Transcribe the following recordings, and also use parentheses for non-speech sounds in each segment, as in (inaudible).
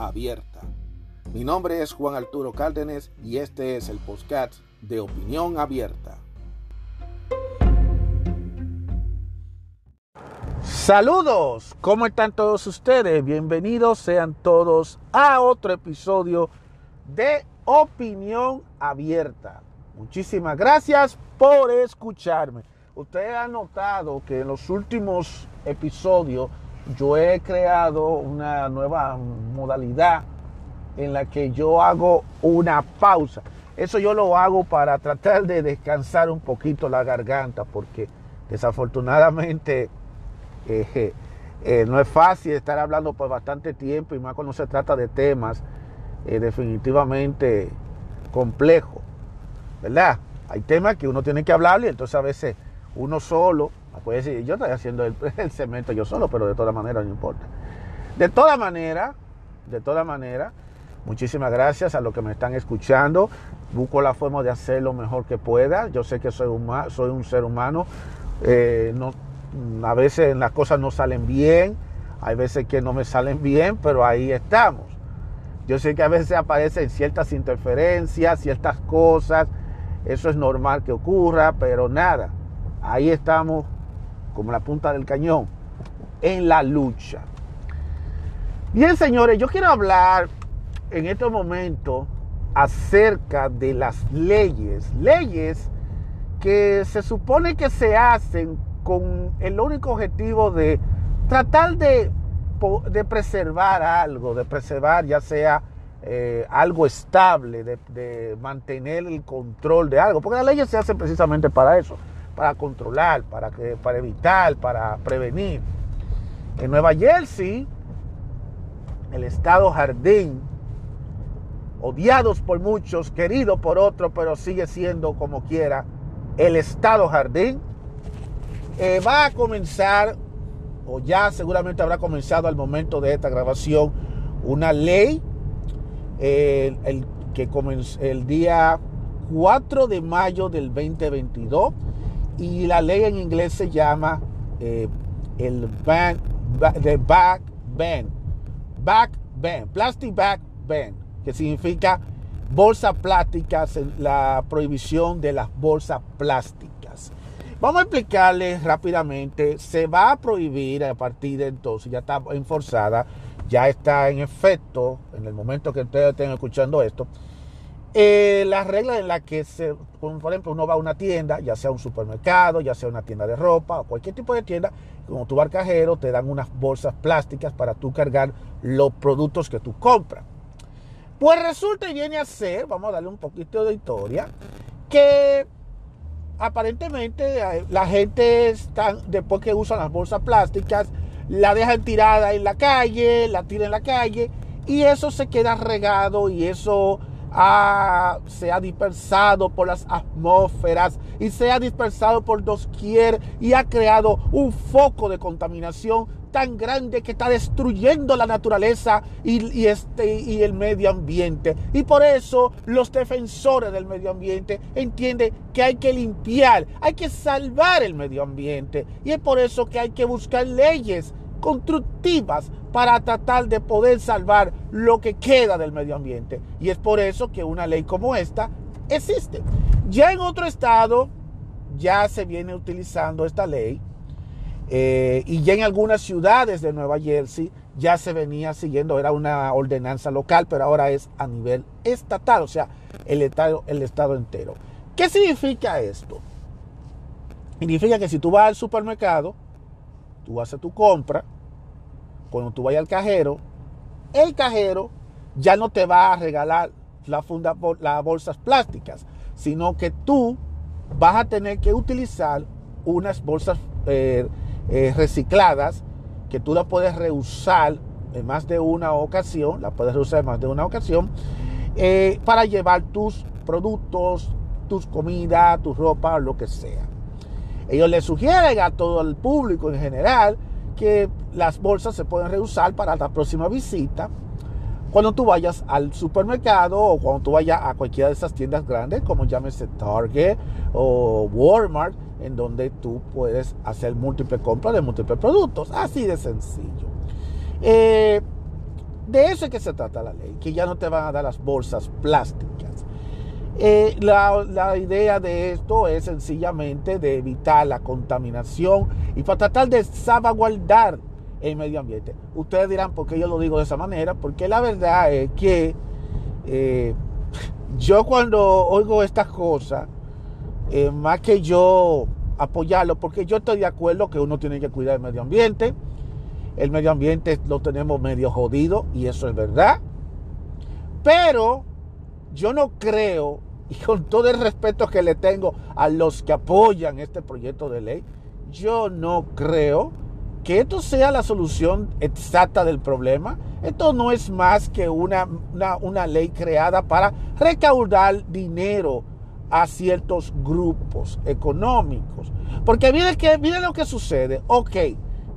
abierta. Mi nombre es Juan Arturo Cárdenas y este es el podcast de Opinión Abierta. Saludos, ¿cómo están todos ustedes? Bienvenidos sean todos a otro episodio de Opinión Abierta. Muchísimas gracias por escucharme. Ustedes han notado que en los últimos episodios yo he creado una nueva modalidad en la que yo hago una pausa. Eso yo lo hago para tratar de descansar un poquito la garganta porque desafortunadamente (laughs) eh, eh, no es fácil estar hablando por bastante tiempo y más cuando se trata de temas eh, definitivamente complejos, ¿verdad? Hay temas que uno tiene que hablar y entonces a veces uno solo, puede decir, yo estoy haciendo (laughs) el, cemento yo solo, pero de todas maneras no importa. De todas maneras, de todas maneras, muchísimas gracias a los que me están escuchando. Busco la forma de hacer lo mejor que pueda. Yo sé que soy un, soy un ser humano. Eh, no, a veces las cosas no salen bien, hay veces que no me salen bien, pero ahí estamos. Yo sé que a veces aparecen ciertas interferencias, ciertas cosas, eso es normal que ocurra, pero nada, ahí estamos como la punta del cañón, en la lucha. Bien, señores, yo quiero hablar en este momento acerca de las leyes, leyes que se supone que se hacen con el único objetivo de tratar de, de preservar algo, de preservar ya sea eh, algo estable, de, mantener el control de algo, porque las leyes se hacen precisamente para eso, para controlar, para, que, para evitar, para prevenir. En Nueva Jersey, el estado jardín, odiados por muchos, querido por otros, pero sigue siendo como quiera, el estado jardín, eh, va a comenzar, o ya seguramente habrá comenzado al momento de esta grabación, una ley el, que comenzó el día 4 de mayo del 2022 y la ley en inglés se llama eh, el ban, the back ban, back ban, plastic back ban, que significa bolsas plásticas, la prohibición de las bolsas plásticas. Vamos a explicarles rápidamente. Se va a prohibir a partir de entonces, ya está enforzada, ya está en efecto en el momento que ustedes estén escuchando esto. Eh, las reglas en las que, se, por ejemplo, uno va a una tienda, ya sea un supermercado, ya sea una tienda de ropa o cualquier tipo de tienda, como tu barcajero, te dan unas bolsas plásticas para tú cargar los productos que tú compras. Pues resulta y viene a ser, vamos a darle un poquito de historia, que aparentemente eh, la gente está, después que usan las bolsas plásticas, la dejan tirada en la calle, la tiran en la calle y eso se queda regado y eso se ha dispersado por las atmósferas y se ha dispersado por doquier y ha creado un foco de contaminación tan grande que está destruyendo la naturaleza y, este, y el medio ambiente. Y por eso los defensores del medio ambiente entienden que hay que limpiar, hay que salvar el medio ambiente. Y es por eso que hay que buscar leyes constructivas para tratar de poder salvar lo que queda del medio ambiente. Y es por eso que una ley como esta existe. Ya en otro estado ya se viene utilizando esta ley eh, y ya en algunas ciudades de Nueva Jersey ya se venía siguiendo, era una ordenanza local, pero ahora es a nivel estatal, o sea, el estado, el estado entero. ¿Qué significa esto? Significa que si tú vas al supermercado, tú haces tu compra, cuando tú vayas al cajero, el cajero ya no te va a regalar las bolsas plásticas, sino que tú vas a tener que utilizar unas bolsas eh, eh, recicladas que tú las puedes reusar en más de una ocasión, la puedes reusar en más de una ocasión, eh, para llevar tus productos, tus comidas, tu ropa, lo que sea. Ellos le sugieren a todo el público en general que las bolsas se pueden reusar para la próxima visita. Cuando tú vayas al supermercado o cuando tú vayas a cualquiera de esas tiendas grandes, como llámese Target o Walmart, en donde tú puedes hacer múltiples compras de múltiples productos. Así de sencillo. Eh, de eso es que se trata la ley, que ya no te van a dar las bolsas plásticas. Eh, la, idea de esto es sencillamente de evitar la contaminación y para tratar de salvaguardar el medio ambiente. Ustedes dirán, ¿por qué yo lo digo de esa manera? Porque la verdad es que eh, yo cuando oigo estas cosas, eh, más que yo apoyarlo, porque yo estoy de acuerdo que uno tiene que cuidar el medio ambiente. El medio ambiente lo tenemos medio jodido y eso es verdad. Pero yo no creo y con todo el respeto que le tengo a los que apoyan este proyecto de ley, yo no creo que esto sea la solución exacta del problema. Esto no es más que una, una, ley creada para recaudar dinero a ciertos grupos económicos. Porque miren, que, miren lo que sucede. Ok,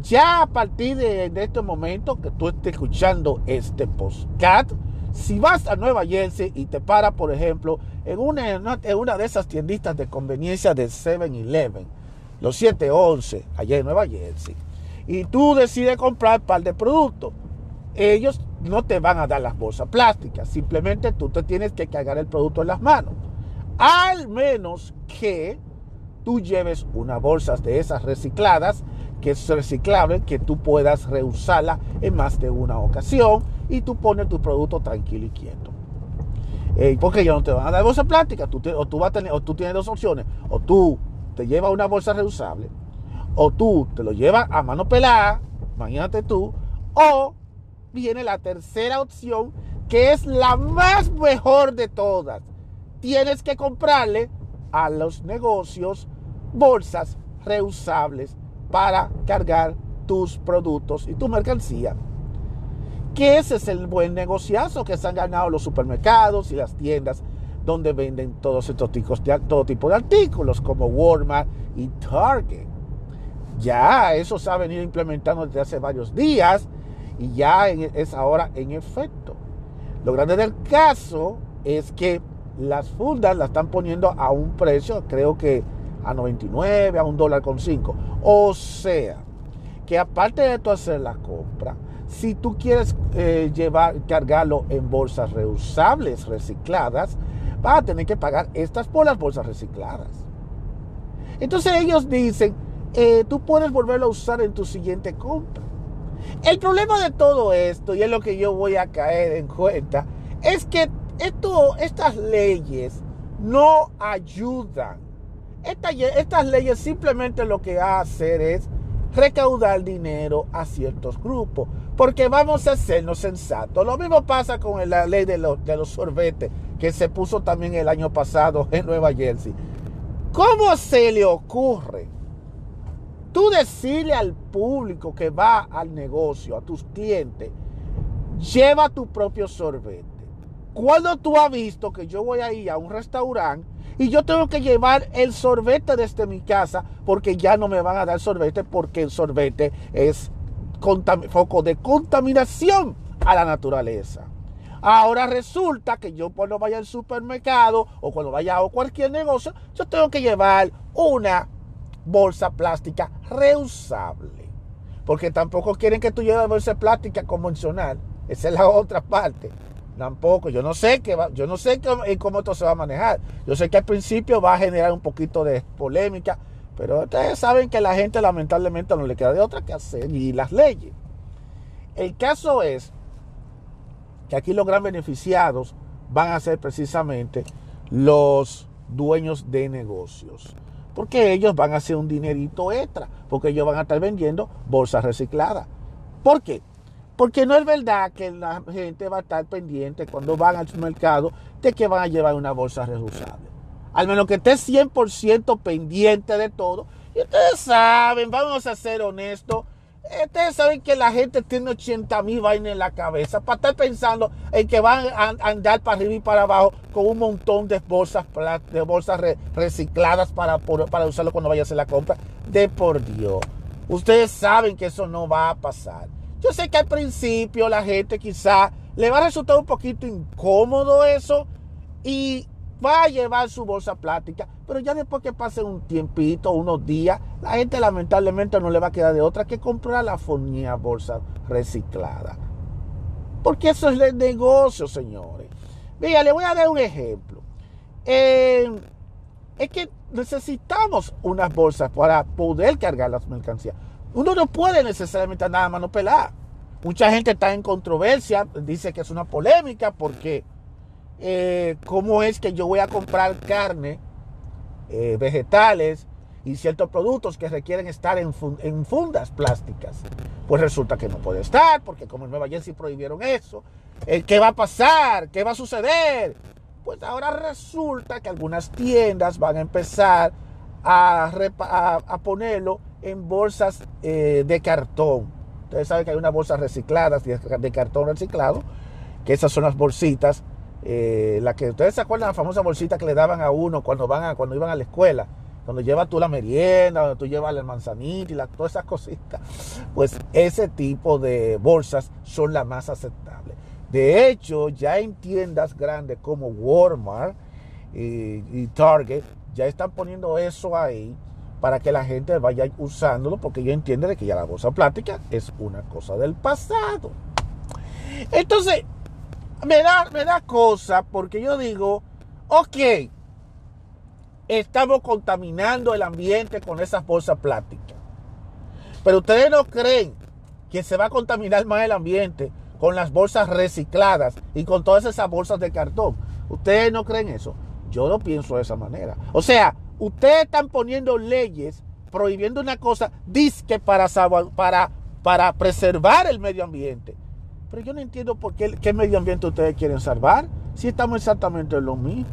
ya a partir de, este momento que tú estés escuchando este podcast, si vas a Nueva Jersey y te para, por ejemplo, en una, de esas tienditas de conveniencia de 7-Eleven, los 711, allá en Nueva Jersey, y tú decides comprar un par de productos, ellos no te van a dar las bolsas plásticas, simplemente tú te tienes que cargar el producto en las manos. Al menos que tú lleves una bolsa de esas recicladas, que es reciclable, que tú puedas reusarla en más de una ocasión y tú pones tu producto tranquilo y quieto. Porque ellos no te van a dar bolsa plástica, tú o, tú vas a tener, o tú tienes dos opciones, o tú te llevas una bolsa reusable, o tú te lo llevas a mano pelada, imagínate tú, o viene la tercera opción, que es la más mejor de todas. Tienes que comprarle a los negocios bolsas reusables para cargar tus productos y tu mercancía que ese es el buen negociazo que se han ganado los supermercados y las tiendas donde venden todos estos tipos de, todo tipo de artículos como Walmart y Target. Ya eso se ha venido implementando desde hace varios días y ya es ahora en efecto. Lo grande del caso es que las fundas las están poniendo a un precio, creo que a 99, a un dólar con 5. O sea, que aparte de tú hacer la compra, si tú quieres eh, llevar, cargarlo en bolsas reusables, recicladas, vas a tener que pagar estas por las bolsas recicladas. Entonces ellos dicen, eh, tú puedes volverlo a usar en tu siguiente compra. El problema de todo esto, y es lo que yo voy a caer en cuenta, es que esto, estas leyes no ayudan. estas leyes simplemente lo que hacen es recaudar dinero a ciertos grupos. Porque vamos a hacernos sensatos. Lo mismo pasa con la ley de los, de los sorbetes que se puso también el año pasado en Nueva Jersey. ¿Cómo se le ocurre tú decirle al público que va al negocio, a tus clientes, lleva tu propio sorbete? Cuando tú has visto que yo voy a ir a un restaurante y yo tengo que llevar el sorbete desde mi casa porque ya no me van a dar sorbete porque el sorbete es foco de contaminación a la naturaleza. Ahora resulta que yo cuando vaya al supermercado o cuando vaya a cualquier negocio, yo tengo que llevar una bolsa plástica reusable. Porque tampoco quieren que tú lleves bolsa plástica convencional. Esa es la otra parte. Tampoco, yo no sé qué yo no sé cómo, cómo esto se va a manejar. Yo sé que al principio va a generar un poquito de polémica, pero ustedes saben que la gente lamentablemente no le queda de otra que hacer y las leyes. El caso es que aquí los gran beneficiados van a ser precisamente los dueños de negocios. Porque ellos van a hacer un dinerito extra, porque ellos van a estar vendiendo bolsas recicladas. ¿Por qué? Porque no es verdad que la gente va a estar pendiente cuando van al mercado de que van a llevar una bolsa reusable. Al menos que esté 100% pendiente de todo. Y ustedes saben, vamos a ser honestos, Ustedes saben que la gente tiene 80 mil vainas en la cabeza para estar pensando en que van a andar para arriba y para abajo con un montón de bolsas, de bolsas recicladas para, para usarlo cuando vaya a hacer la compra. De por Dios. Ustedes saben que eso no va a pasar. Yo sé que al principio la gente quizá le va a resultar un poquito incómodo eso y va a llevar su bolsa plástica, pero ya después que pase un tiempito, unos días, la gente lamentablemente no le va a quedar de otra que comprar la fonía bolsa reciclada. Porque eso es el negocio, señores. Mira, le voy a dar un ejemplo. Eh, es que necesitamos unas bolsas para poder cargar las mercancías. Uno no puede necesariamente andar a mano pelada. Mucha gente está en controversia, dice que es una polémica porque eh, cómo es que yo voy a comprar carne, eh, vegetales y ciertos productos que requieren estar en, fundas plásticas. Pues resulta que no puede estar porque como en Nueva Jersey prohibieron eso. Eh, ¿Qué va a pasar? ¿Qué va a suceder? Pues ahora resulta que algunas tiendas van a empezar a, ponerlo en bolsas de cartón. Ustedes saben que hay unas bolsas recicladas de cartón reciclado, que esas son las bolsitas eh, que ustedes se acuerdan la famosa bolsita que le daban a uno cuando van a, cuando iban a la escuela, cuando llevas tú la merienda, cuando tú llevas el manzanito y todas esas cositas, pues ese tipo de bolsas son las más aceptables. De hecho, ya en tiendas grandes como Walmart y, Target, ya están poniendo eso ahí para que la gente vaya usándolo, porque yo entiendo de que ya la bolsa plástica es una cosa del pasado. Entonces, me da, me da cosa porque yo digo, ok, estamos contaminando el ambiente con esas bolsas plásticas. Pero ustedes no creen que se va a contaminar más el ambiente con las bolsas recicladas y con todas esas bolsas de cartón. Ustedes no creen eso. Yo no pienso de esa manera. O sea, ustedes están poniendo leyes prohibiendo una cosa, disque para, para, para preservar el medio ambiente. Pero yo no entiendo por qué, qué medio ambiente ustedes quieren salvar si estamos exactamente en lo mismo.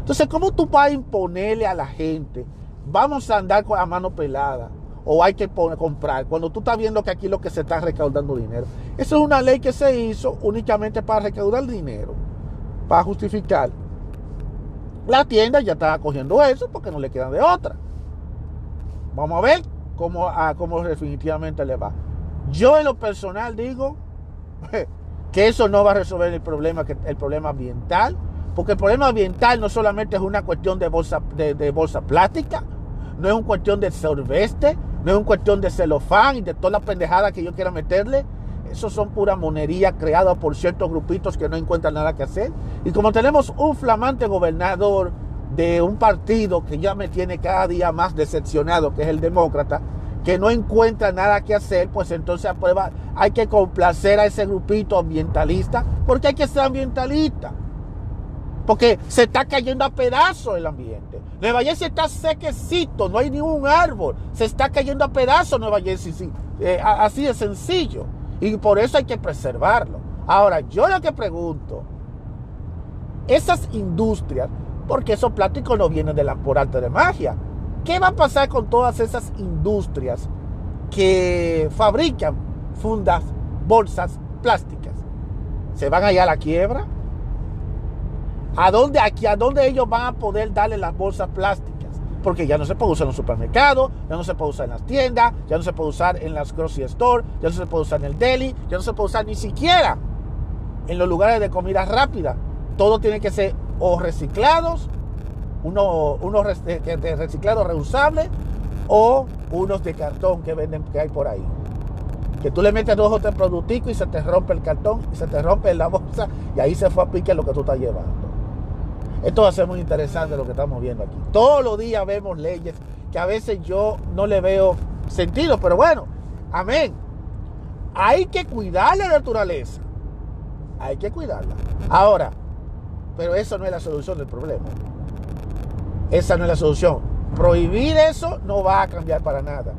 Entonces, ¿cómo tú vas a imponerle a la gente, vamos a andar con la mano pelada o hay que comprar, cuando tú estás viendo que aquí lo que se está recaudando dinero? Eso es una ley que se hizo únicamente para recaudar dinero, para justificar. La tienda ya está cogiendo eso porque no le quedan de otra. Vamos a ver cómo, a cómo definitivamente le va. Yo en lo personal digo, (laughs) que eso no va a resolver el problema, el problema ambiental, porque el problema ambiental no solamente es una cuestión de bolsa, de, bolsa plástica, no es una cuestión de sorbeste, no es una cuestión de celofán y de toda la pendejada que yo quiera meterle. Eso son pura monería creada por ciertos grupitos que no encuentran nada que hacer. Y como tenemos un flamante gobernador de un partido que ya me tiene cada día más decepcionado, que es el demócrata, que no encuentra nada que hacer, pues entonces prueba, hay que complacer a ese grupito ambientalista, porque hay que ser ambientalista. Porque se está cayendo a pedazos el ambiente. Nueva Jersey está sequecito, no hay ningún árbol. Se está cayendo a pedazos Nueva Jersey, sí, eh, así de sencillo. Y por eso hay que preservarlo. Ahora, yo lo que pregunto, esas industrias, porque esos plásticos no vienen de la, por arte de magia, ¿Qué va a pasar con todas esas industrias que fabrican fundas, bolsas plásticas? ¿Se van a ir a la quiebra? ¿A dónde, aquí, ¿A dónde ellos van a poder darle las bolsas plásticas? Porque ya no se puede usar en los supermercados, ya no se puede usar en las tiendas, ya no se puede usar en las grocery store, ya no se puede usar en el deli, ya no se puede usar ni siquiera en los lugares de comida rápida. Todo tiene que ser o reciclados unos, unos de reciclado reusable o unos de cartón que venden que hay por ahí. Que tú le metes dos o tres y se te rompe el cartón y se te rompe la bolsa y ahí se fue a pique lo que tú estás llevando. Esto va a ser muy interesante lo que estamos viendo aquí. Todos los días vemos leyes que a veces yo no le veo sentido, pero bueno, amén. Hay que cuidar la naturaleza. Hay que cuidarla. Ahora, pero eso no es la solución del problema. Esa no es la solución. Prohibir eso no va a cambiar para nada.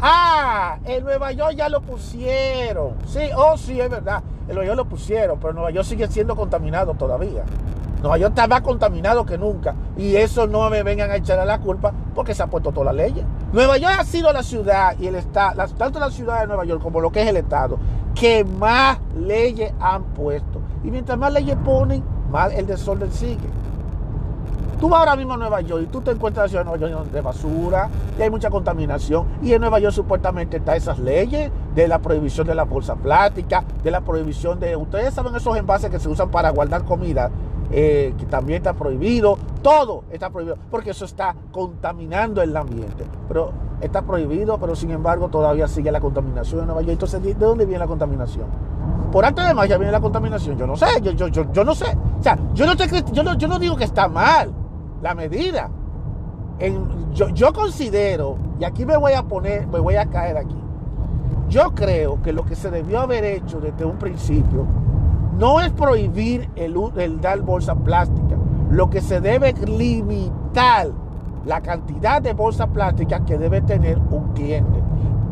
Ah, en Nueva York ya lo pusieron. Sí, oh sí, es verdad. En Nueva York lo pusieron, pero Nueva York sigue siendo contaminado todavía. Nueva York está más contaminado que nunca. Y eso no me vengan a echar a la culpa porque se ha puesto todas las leyes. Nueva York ha sido la ciudad y el estado, tanto la ciudad de Nueva York como lo que es el estado, que más leyes han puesto. Y mientras más leyes ponen, más el desorden sigue. Tú vas ahora mismo a Nueva York y tú te encuentras en Nueva York de basura y hay mucha contaminación. Y en Nueva York supuestamente está esas leyes de la prohibición de la bolsa plástica, de la prohibición de... Ustedes saben esos envases que se usan para guardar comida, eh, que también está prohibido. Todo está prohibido porque eso está contaminando el ambiente. Pero está prohibido, pero sin embargo todavía sigue la contaminación en Nueva York. Entonces, ¿de dónde viene la contaminación? Por antes de ya viene la contaminación. Yo no sé, yo, yo, yo, yo no sé. O sea, yo no, yo, no, yo no digo que está mal la medida. yo, considero, y aquí me voy a poner, me voy a caer aquí. Yo creo que lo que se debió haber hecho desde un principio no es prohibir el, dar bolsa plástica. Lo que se debe limitar la cantidad de bolsa plástica que debe tener un cliente.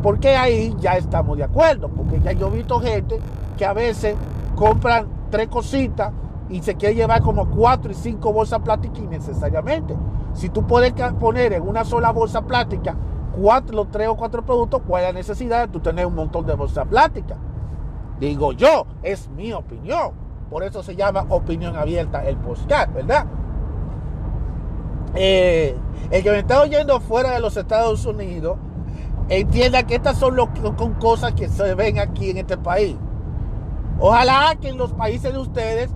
Porque ahí ya estamos de acuerdo. Porque ya yo he visto gente que a veces compran tres cositas y se quiere llevar como cuatro y cinco bolsas plásticas innecesariamente. Si tú puedes poner en una sola bolsa plástica cuatro, tres o cuatro productos, ¿cuál es la necesidad de tú tener un montón de bolsas plásticas? Digo yo, es mi opinión. Por eso se llama opinión abierta el podcast, ¿verdad? Eh, el que me está oyendo fuera de los Estados Unidos entienda que estas son con cosas que se ven aquí en este país. Ojalá que en los países de ustedes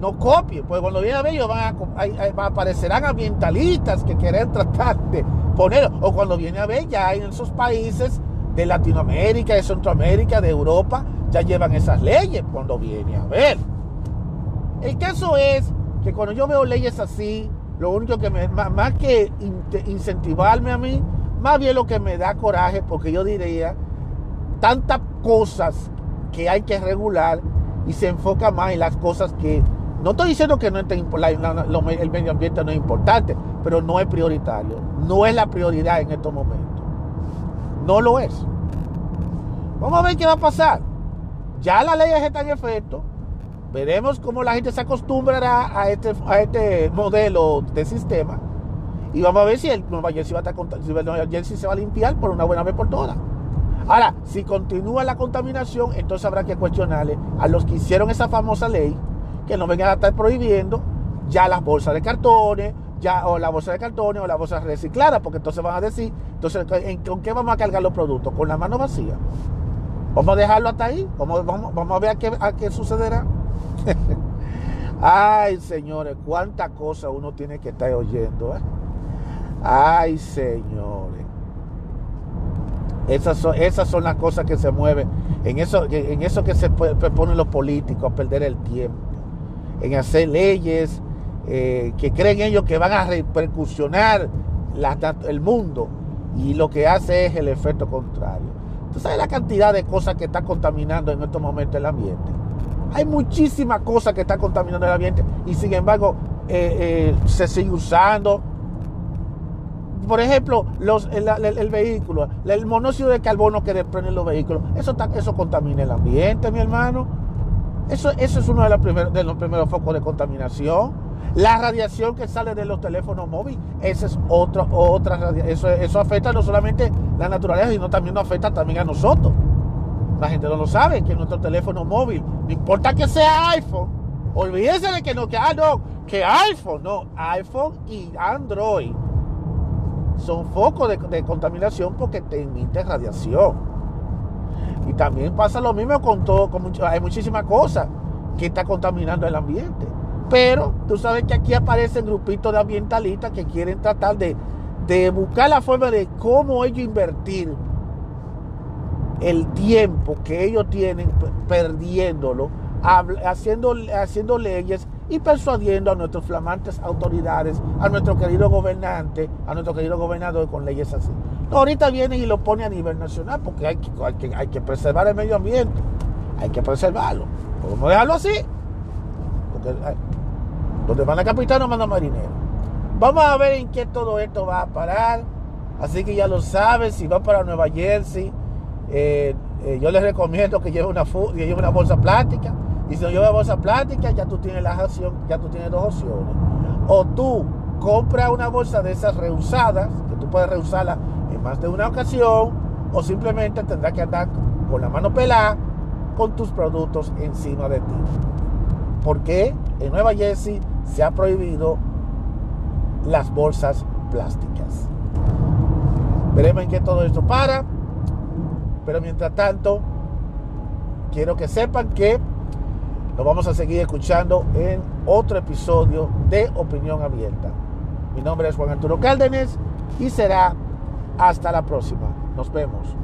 no copien, pues cuando viene a ver ellos van a, aparecerán ambientalistas que quieren tratar de poner, o cuando viene a ver ya en esos países de Latinoamérica, de Centroamérica, de Europa, ya llevan esas leyes cuando viene a ver. El caso es que cuando yo veo leyes así, lo único que me, más, que incentivarme a mí, más bien lo que me da coraje, porque yo diría, tantas cosas que hay que regular y se enfoca más en las cosas que no estoy diciendo que el medio ambiente no es importante, pero no es prioritario. No es la prioridad en estos momentos. No lo es. Vamos a ver qué va a pasar. Ya las leyes están en efecto. Veremos cómo la gente se acostumbrará a este, a este modelo de sistema. Y vamos a ver si el Nueva Jersey, va a si se va a limpiar por una buena vez por todas. Ahora, si continúa la contaminación, entonces habrá que cuestionarle a los que hicieron esa famosa ley que no vengan a estar prohibiendo ya las bolsas de cartones, ya, o la bolsa de cartones o la bolsa reciclada, porque entonces van a decir, entonces, ¿con qué vamos a cargar los productos? Con la mano vacía. Vamos a dejarlo hasta ahí, vamos, vamos, a ver a qué, qué sucederá. (laughs) Ay, señores, cuánta cosa uno tiene que estar oyendo. ¿eh? Ay, señores. Esas son, esas son las cosas que se mueven. En eso, en eso que se ponen los políticos a perder el tiempo en hacer leyes eh, que creen ellos que van a repercusionar el mundo y lo que hace es el efecto contrario. ¿Tú sabes la cantidad de cosas que está contaminando en estos momentos el ambiente? Hay muchísimas cosas que están contaminando el ambiente y sin embargo eh, eh, se sigue usando. Por ejemplo, los, el, vehículo, el monóxido de carbono que desprenden los vehículos, eso, eso contamina el ambiente, mi hermano. Eso, eso es uno de los, primeros, de los primeros focos de contaminación. La radiación que sale de los teléfonos móviles, esa es otra, otra radiación. Eso, afecta no solamente la naturaleza, sino también nos afecta también a nosotros. La gente no lo sabe, que nuestro teléfono móvil, no importa que sea iPhone, olvídese de que no, que, ah, que iPhone, no, iPhone y Android son focos de, contaminación porque te emiten radiación. Y también pasa lo mismo con todo, con hay muchísimas cosas que está contaminando el ambiente. Pero tú sabes que aquí aparecen grupitos de ambientalistas que quieren tratar de, buscar la forma de cómo ellos invertir el tiempo que ellos tienen perdiéndolo, haciendo, haciendo leyes y persuadiendo a nuestras flamantes autoridades, a nuestro querido gobernante, a nuestro querido gobernador con leyes así. Ahorita vienen y lo pone a nivel nacional porque hay que, hay que, preservar el medio ambiente, hay que preservarlo. Podemos dejarlo así, porque donde van a capital no mandan marineros. Vamos a ver en qué todo esto va a parar. Así que ya lo sabes, si va para Nueva Jersey, eh, eh, yo les recomiendo que lleve una, bolsa plástica Y si no lleva bolsa plástica, ya tú tienes la ya tú tienes dos opciones. O tú compras una bolsa de esas reusadas, que tú puedes reusarla en más de una ocasión, o simplemente tendrás que andar con la mano pelada con tus productos encima de ti. Porque en Nueva Jersey se ha prohibido las bolsas plásticas. Veremos en qué todo esto para. Pero mientras tanto, quiero que sepan que nos vamos a seguir escuchando en otro episodio de Opinión Abierta. Mi nombre es Juan Arturo Cárdenas y será hasta la próxima. Nos vemos.